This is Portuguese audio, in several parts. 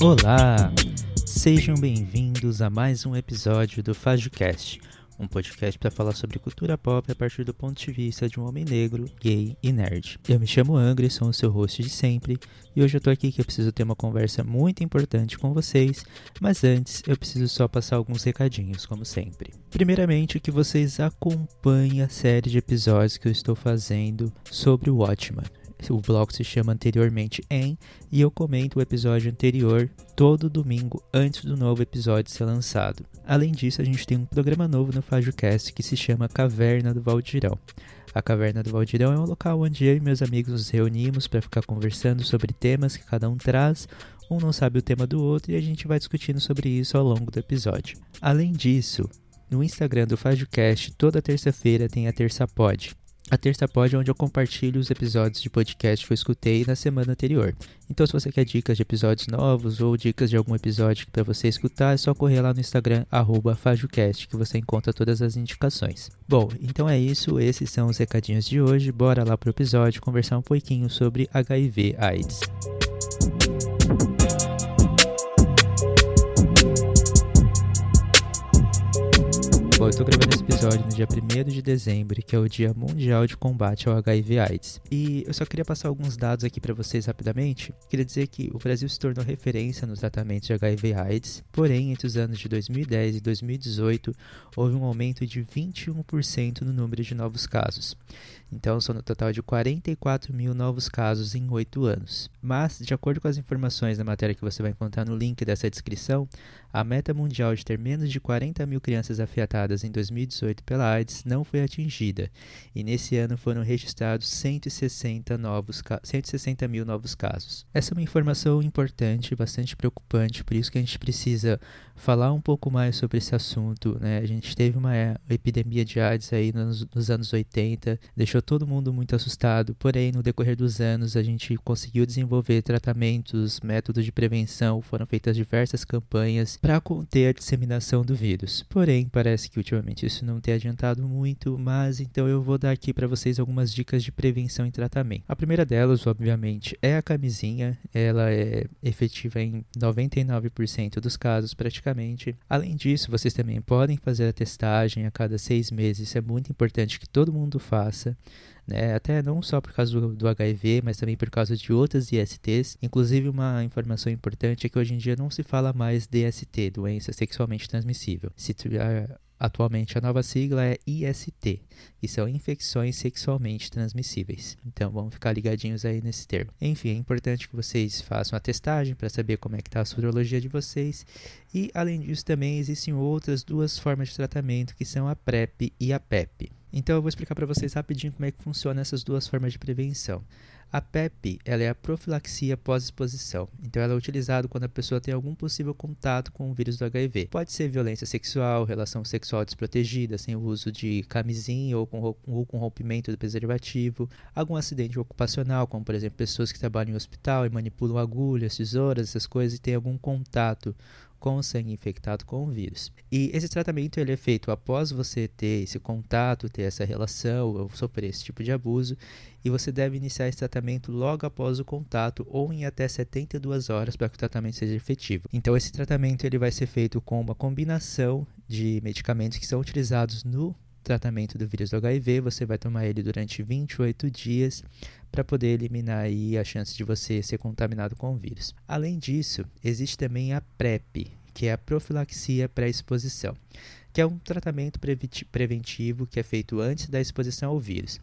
Olá! Sejam bem-vindos a mais um episódio do FajoCast, um podcast para falar sobre cultura pop a partir do ponto de vista de um homem negro, gay e nerd. Eu me chamo Angry, sou o seu host de sempre, e hoje eu tô aqui que eu preciso ter uma conversa muito importante com vocês, mas antes eu preciso só passar alguns recadinhos, como sempre. Primeiramente, que vocês acompanhem a série de episódios que eu estou fazendo sobre o Watchman o blog se chama anteriormente em e eu comento o episódio anterior todo domingo antes do novo episódio ser lançado. Além disso, a gente tem um programa novo no FajoCast que se chama Caverna do Valdirão. A Caverna do Valdirão é um local onde eu e meus amigos nos reunimos para ficar conversando sobre temas que cada um traz. Um não sabe o tema do outro e a gente vai discutindo sobre isso ao longo do episódio. Além disso, no Instagram do FajoCast, toda terça-feira tem a Terça Pod, a terça pod é onde eu compartilho os episódios de podcast que eu escutei na semana anterior. Então, se você quer dicas de episódios novos ou dicas de algum episódio para você escutar, é só correr lá no Instagram, FajoCast, que você encontra todas as indicações. Bom, então é isso, esses são os recadinhos de hoje. Bora lá pro episódio conversar um pouquinho sobre HIV Bom, eu tô gravando esse episódio no dia 1 de dezembro, que é o Dia Mundial de Combate ao HIV/AIDS. E eu só queria passar alguns dados aqui para vocês rapidamente. Queria dizer que o Brasil se tornou referência nos tratamentos de HIV/AIDS, porém, entre os anos de 2010 e 2018, houve um aumento de 21% no número de novos casos. Então, são no total de 44 mil novos casos em 8 anos. Mas, de acordo com as informações da matéria que você vai encontrar no link dessa descrição, a meta mundial de ter menos de 40 mil crianças afetadas em 2018 pela AIDS não foi atingida, e nesse ano foram registrados 160, novos 160 mil novos casos. Essa é uma informação importante, bastante preocupante, por isso que a gente precisa falar um pouco mais sobre esse assunto. Né? A gente teve uma epidemia de AIDS aí nos, nos anos 80, deixou deixou todo mundo muito assustado, porém, no decorrer dos anos, a gente conseguiu desenvolver tratamentos, métodos de prevenção, foram feitas diversas campanhas para conter a disseminação do vírus. Porém, parece que ultimamente isso não tem adiantado muito, mas então eu vou dar aqui para vocês algumas dicas de prevenção e tratamento. A primeira delas, obviamente, é a camisinha, ela é efetiva em 99% dos casos, praticamente. Além disso, vocês também podem fazer a testagem a cada seis meses, isso é muito importante que todo mundo faça né? até não só por causa do, do, HIV, mas também por causa de outras ISTs. Inclusive, uma informação importante é que hoje em dia não se fala mais DST, doença sexualmente transmissível. Se Atualmente a nova sigla é IST, que são infecções sexualmente transmissíveis. Então vamos ficar ligadinhos aí nesse termo. Enfim, é importante que vocês façam a testagem para saber como é que está a sorologia de vocês. E além disso também existem outras duas formas de tratamento que são a PrEP e a PEP. Então eu vou explicar para vocês rapidinho como é que funciona essas duas formas de prevenção. A PEP ela é a profilaxia pós-exposição. Então ela é utilizada quando a pessoa tem algum possível contato com o vírus do HIV. Pode ser violência sexual, relação sexual desprotegida, sem o uso de camisinha ou com, ou com rompimento do preservativo, algum acidente ocupacional, como por exemplo pessoas que trabalham em hospital e manipulam agulhas, tesouras, essas coisas e têm algum contato com o sangue infectado com o vírus. E esse tratamento ele é feito após você ter esse contato, ter essa relação, ou sofrer esse tipo de abuso, e você deve iniciar esse tratamento logo após o contato ou em até 72 horas para que o tratamento seja efetivo. Então esse tratamento ele vai ser feito com uma combinação de medicamentos que são utilizados no tratamento do vírus do HIV, você vai tomar ele durante 28 dias para poder eliminar aí a chance de você ser contaminado com o vírus. Além disso, existe também a PrEP, que é a profilaxia pré-exposição, que é um tratamento preventivo que é feito antes da exposição ao vírus.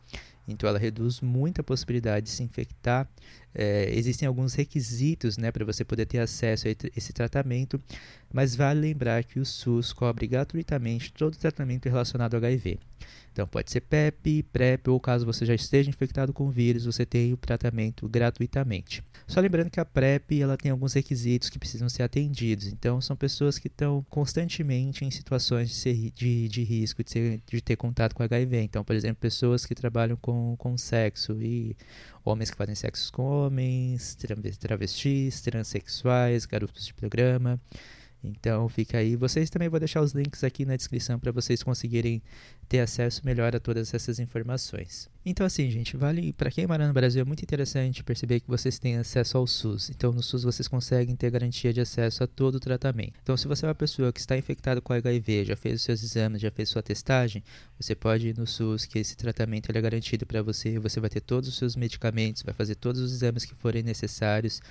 Então, ela reduz muito a possibilidade de se infectar. É, existem alguns requisitos né, para você poder ter acesso a esse tratamento, mas vale lembrar que o SUS cobre gratuitamente todo tratamento relacionado ao HIV. Então pode ser PEP, PrEP ou caso você já esteja infectado com o vírus, você tem o tratamento gratuitamente. Só lembrando que a PrEP ela tem alguns requisitos que precisam ser atendidos. Então são pessoas que estão constantemente em situações de, ser, de, de risco de, ser, de ter contato com HIV. Então, por exemplo, pessoas que trabalham com, com sexo e homens que fazem sexo com homens, travestis, transexuais, garotos de programa. Então fica aí. Vocês também vou deixar os links aqui na descrição para vocês conseguirem ter acesso melhor a todas essas informações. Então assim, gente, vale para quem mora no Brasil é muito interessante perceber que vocês têm acesso ao SUS. Então no SUS vocês conseguem ter garantia de acesso a todo o tratamento. Então se você é uma pessoa que está infectada com HIV, já fez os seus exames, já fez sua testagem, você pode ir no SUS que esse tratamento é garantido para você. Você vai ter todos os seus medicamentos, vai fazer todos os exames que forem necessários.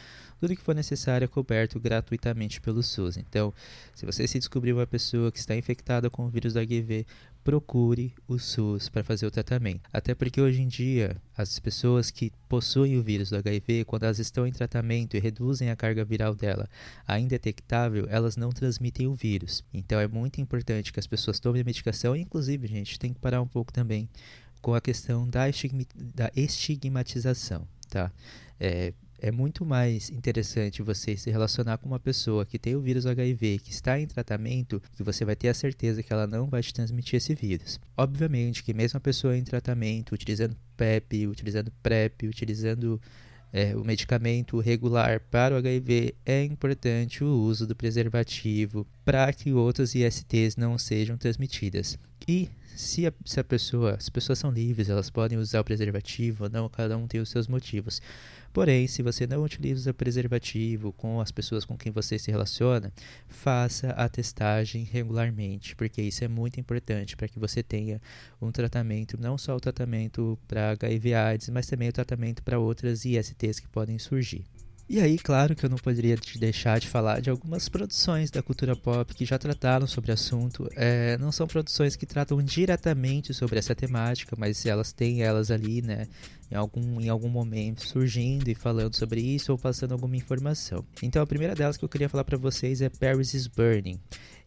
Tudo que for necessário é coberto gratuitamente pelo SUS. Então, se você se descobrir uma pessoa que está infectada com o vírus do HIV, procure o SUS para fazer o tratamento. Até porque hoje em dia, as pessoas que possuem o vírus do HIV, quando elas estão em tratamento e reduzem a carga viral dela a indetectável, elas não transmitem o vírus. Então é muito importante que as pessoas tomem a medicação, e inclusive, gente, tem que parar um pouco também com a questão da, estigmatização, tá? É, é muito mais interessante você se relacionar com uma pessoa que tem o vírus HIV, que está em tratamento, que você vai ter a certeza que ela não vai te transmitir esse vírus. Obviamente que mesmo a pessoa em tratamento, utilizando PEP, utilizando PrEP, utilizando é, o medicamento regular para o HIV, é importante o uso do preservativo para que outras ISTs não sejam transmitidas. E se a, se a pessoa, as pessoas são livres, elas podem usar o preservativo ou não, cada um tem os seus motivos. Porém, se você não utiliza preservativo com as pessoas com quem você se relaciona, faça a testagem regularmente, porque isso é muito importante para que você tenha um tratamento, não só o tratamento para HIV/AIDS, mas também o tratamento para outras ISTs que podem surgir. E aí, claro que eu não poderia te deixar de falar de algumas produções da cultura pop que já trataram sobre o assunto. É, não são produções que tratam diretamente sobre essa temática, mas elas têm elas ali, né, em algum, em algum momento surgindo e falando sobre isso ou passando alguma informação. Então, a primeira delas que eu queria falar para vocês é Paris is Burning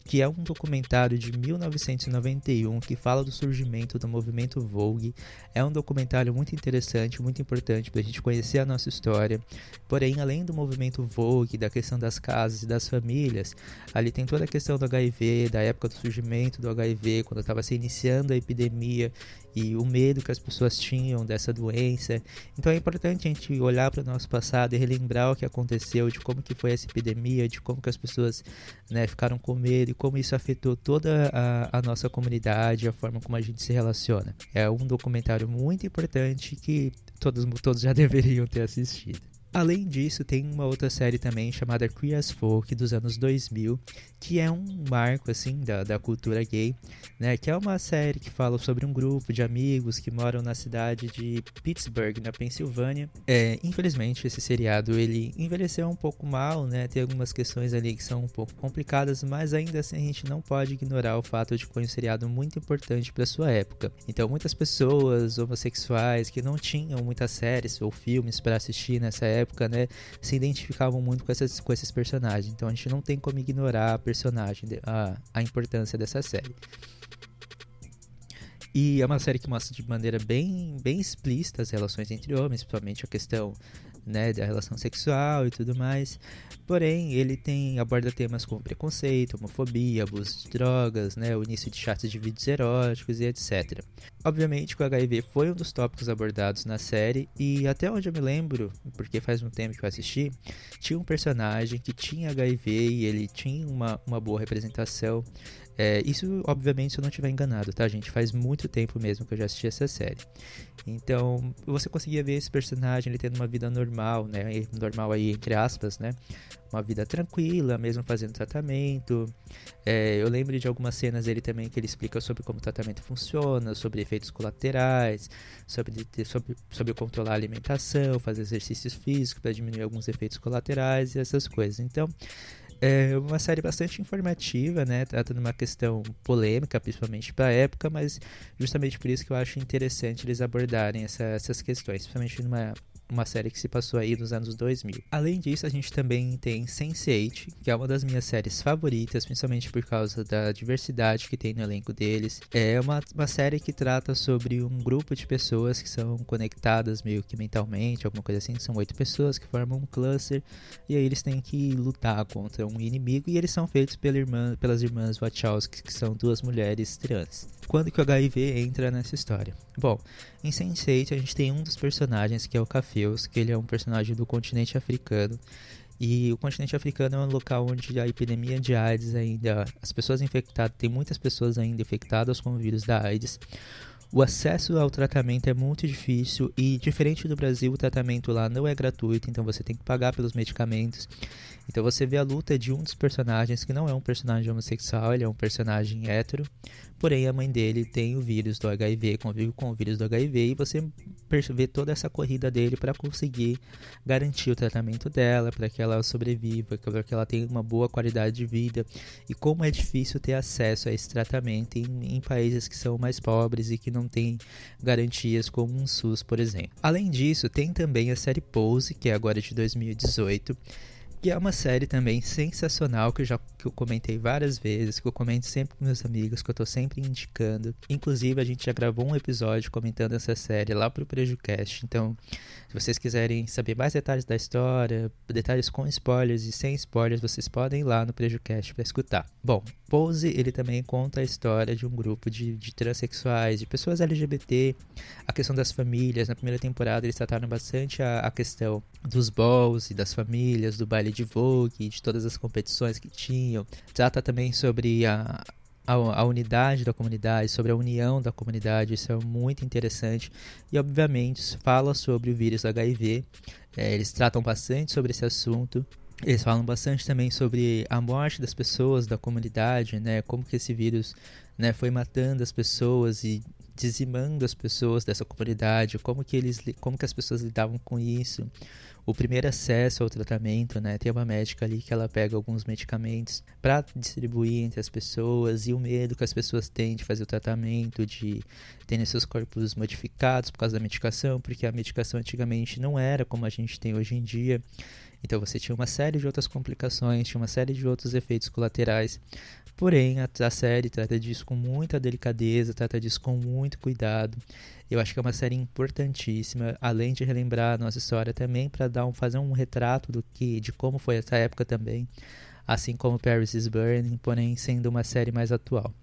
que é um documentário de 1991 que fala do surgimento do movimento Vogue. É um documentário muito interessante, muito importante para a gente conhecer a nossa história. Porém, além do movimento Vogue, da questão das casas e das famílias, ali tem toda a questão do HIV, da época do surgimento do HIV, quando estava se iniciando a epidemia e o medo que as pessoas tinham dessa doença. Então é importante a gente olhar para o nosso passado e relembrar o que aconteceu, de como que foi essa epidemia, de como que as pessoas né, ficaram com medo como isso afetou toda a, a nossa comunidade, a forma como a gente se relaciona. É um documentário muito importante que todos, todos já deveriam ter assistido. Além disso, tem uma outra série também chamada Queer as Folk dos anos 2000, que é um marco assim da, da cultura gay, né? Que é uma série que fala sobre um grupo de amigos que moram na cidade de Pittsburgh, na Pensilvânia. É, infelizmente, esse seriado ele envelheceu um pouco mal, né? Tem algumas questões ali que são um pouco complicadas, mas ainda assim a gente não pode ignorar o fato de que foi um seriado muito importante para sua época. Então, muitas pessoas homossexuais que não tinham muitas séries ou filmes para assistir nessa época época, né, se identificavam muito com, essas, com esses personagens. Então a gente não tem como ignorar a personagem, a, a importância dessa série. E é uma série que mostra de maneira bem, bem explícita as relações entre homens, principalmente a questão né, da relação sexual e tudo mais. Porém, ele tem aborda temas como preconceito, homofobia, abuso de drogas, né, o início de chats de vídeos eróticos e etc. Obviamente que o HIV foi um dos tópicos abordados na série e até onde eu me lembro, porque faz um tempo que eu assisti, tinha um personagem que tinha HIV e ele tinha uma, uma boa representação é, isso, obviamente, se eu não estiver enganado, tá, gente? Faz muito tempo mesmo que eu já assisti essa série. Então, você conseguia ver esse personagem ele tendo uma vida normal, né? Normal aí, entre aspas, né? Uma vida tranquila, mesmo fazendo tratamento. É, eu lembro de algumas cenas dele também que ele explica sobre como o tratamento funciona, sobre efeitos colaterais, sobre, sobre, sobre controlar a alimentação, fazer exercícios físicos para diminuir alguns efeitos colaterais e essas coisas. Então, é uma série bastante informativa, né? Trata de uma questão polêmica, principalmente para a época, mas justamente por isso que eu acho interessante eles abordarem essa, essas questões, principalmente numa uma série que se passou aí nos anos 2000. Além disso, a gente também tem Sense8, que é uma das minhas séries favoritas, principalmente por causa da diversidade que tem no elenco deles. É uma, uma série que trata sobre um grupo de pessoas que são conectadas meio que mentalmente, alguma coisa assim. São oito pessoas que formam um cluster e aí eles têm que lutar contra um inimigo e eles são feitos pela irmã, pelas irmãs Wachowski, que são duas mulheres trans. Quando que o HIV entra nessa história? Bom, em Sense8 a gente tem um dos personagens que é o Cafeus, que ele é um personagem do continente africano E o continente africano é um local onde a epidemia de AIDS ainda, as pessoas infectadas, tem muitas pessoas ainda infectadas com o vírus da AIDS. O acesso ao tratamento é muito difícil e, diferente do Brasil, o tratamento lá não é gratuito, então você tem que pagar pelos medicamentos. Então você vê a luta de um dos personagens, que não é um personagem homossexual, ele é um personagem hétero, porém a mãe dele tem o vírus do HIV, convive com o vírus do HIV, e você vê toda essa corrida dele para conseguir garantir o tratamento dela, para que ela sobreviva, para que ela tenha uma boa qualidade de vida, e como é difícil ter acesso a esse tratamento em, em países que são mais pobres e que não têm garantias como um SUS, por exemplo. Além disso, tem também a série Pose, que é agora de 2018, que é uma série também sensacional que eu já que eu comentei várias vezes, que eu comento sempre com meus amigos, que eu tô sempre indicando. Inclusive, a gente já gravou um episódio comentando essa série lá pro PrejuCast. Então, se vocês quiserem saber mais detalhes da história, detalhes com spoilers e sem spoilers, vocês podem ir lá no PrejuCast para escutar. Bom, Pose, ele também conta a história de um grupo de, de transexuais, de pessoas LGBT, a questão das famílias. Na primeira temporada, eles trataram bastante a, a questão dos balls e das famílias, do baile de Vogue, de todas as competições que tinham. Trata também sobre a, a, a, unidade da comunidade, sobre a união da comunidade, isso é muito interessante. E, obviamente, fala sobre o vírus HIV. É, eles tratam bastante sobre esse assunto. Eles falam bastante também sobre a morte das pessoas da comunidade, né? Como que esse vírus né, foi matando as pessoas e dizimando as pessoas dessa comunidade, como que eles, como que as pessoas lidavam com isso o primeiro acesso ao tratamento, né? Tem uma médica ali que ela pega alguns medicamentos para distribuir entre as pessoas e o medo que as pessoas têm de fazer o tratamento, de terem seus corpos modificados por causa da medicação, porque a medicação antigamente não era como a gente tem hoje em dia. Então você tinha uma série de outras complicações, tinha uma série de outros efeitos colaterais. Porém, a, a série trata disso com muita delicadeza, trata disso com muito cuidado. Eu acho que é uma série importantíssima, além de relembrar a nossa história também para dar um fazer um retrato do que de como foi essa época também, assim como Paris is Burning, porém sendo uma série mais atual.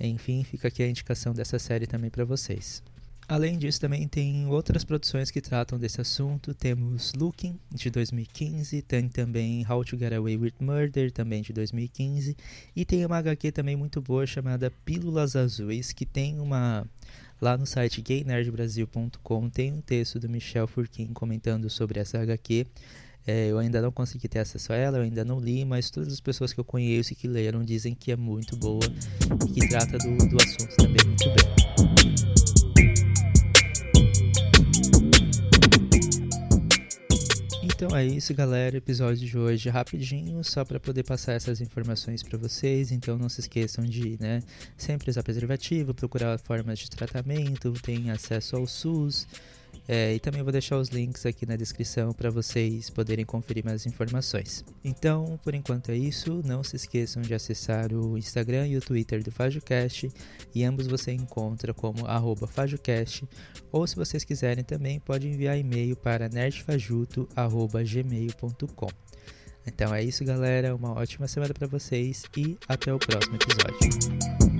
Enfim, fica aqui a indicação dessa série também para vocês. Além disso, também tem outras produções que tratam desse assunto. Temos Looking, de 2015, tem também How to Get Away with Murder, também de 2015, e tem uma HQ também muito boa chamada Pílulas Azuis, que tem uma Lá no site gaynerdbrasil.com tem um texto do Michel Furquim comentando sobre essa HQ. É, eu ainda não consegui ter acesso a ela, eu ainda não li, mas todas as pessoas que eu conheço e que leram dizem que é muito boa e que trata do, do assunto também muito bem. Então é isso, galera. Episódio de hoje rapidinho, só para poder passar essas informações para vocês. Então não se esqueçam de, né, sempre usar preservativo, procurar formas de tratamento, tem acesso ao SUS. É, e também vou deixar os links aqui na descrição para vocês poderem conferir mais informações. Então, por enquanto é isso. Não se esqueçam de acessar o Instagram e o Twitter do FajoCast. E ambos você encontra como FajoCast. Ou se vocês quiserem também, pode enviar e-mail para nerdfajuto.gmail.com. Então é isso, galera. Uma ótima semana para vocês e até o próximo episódio.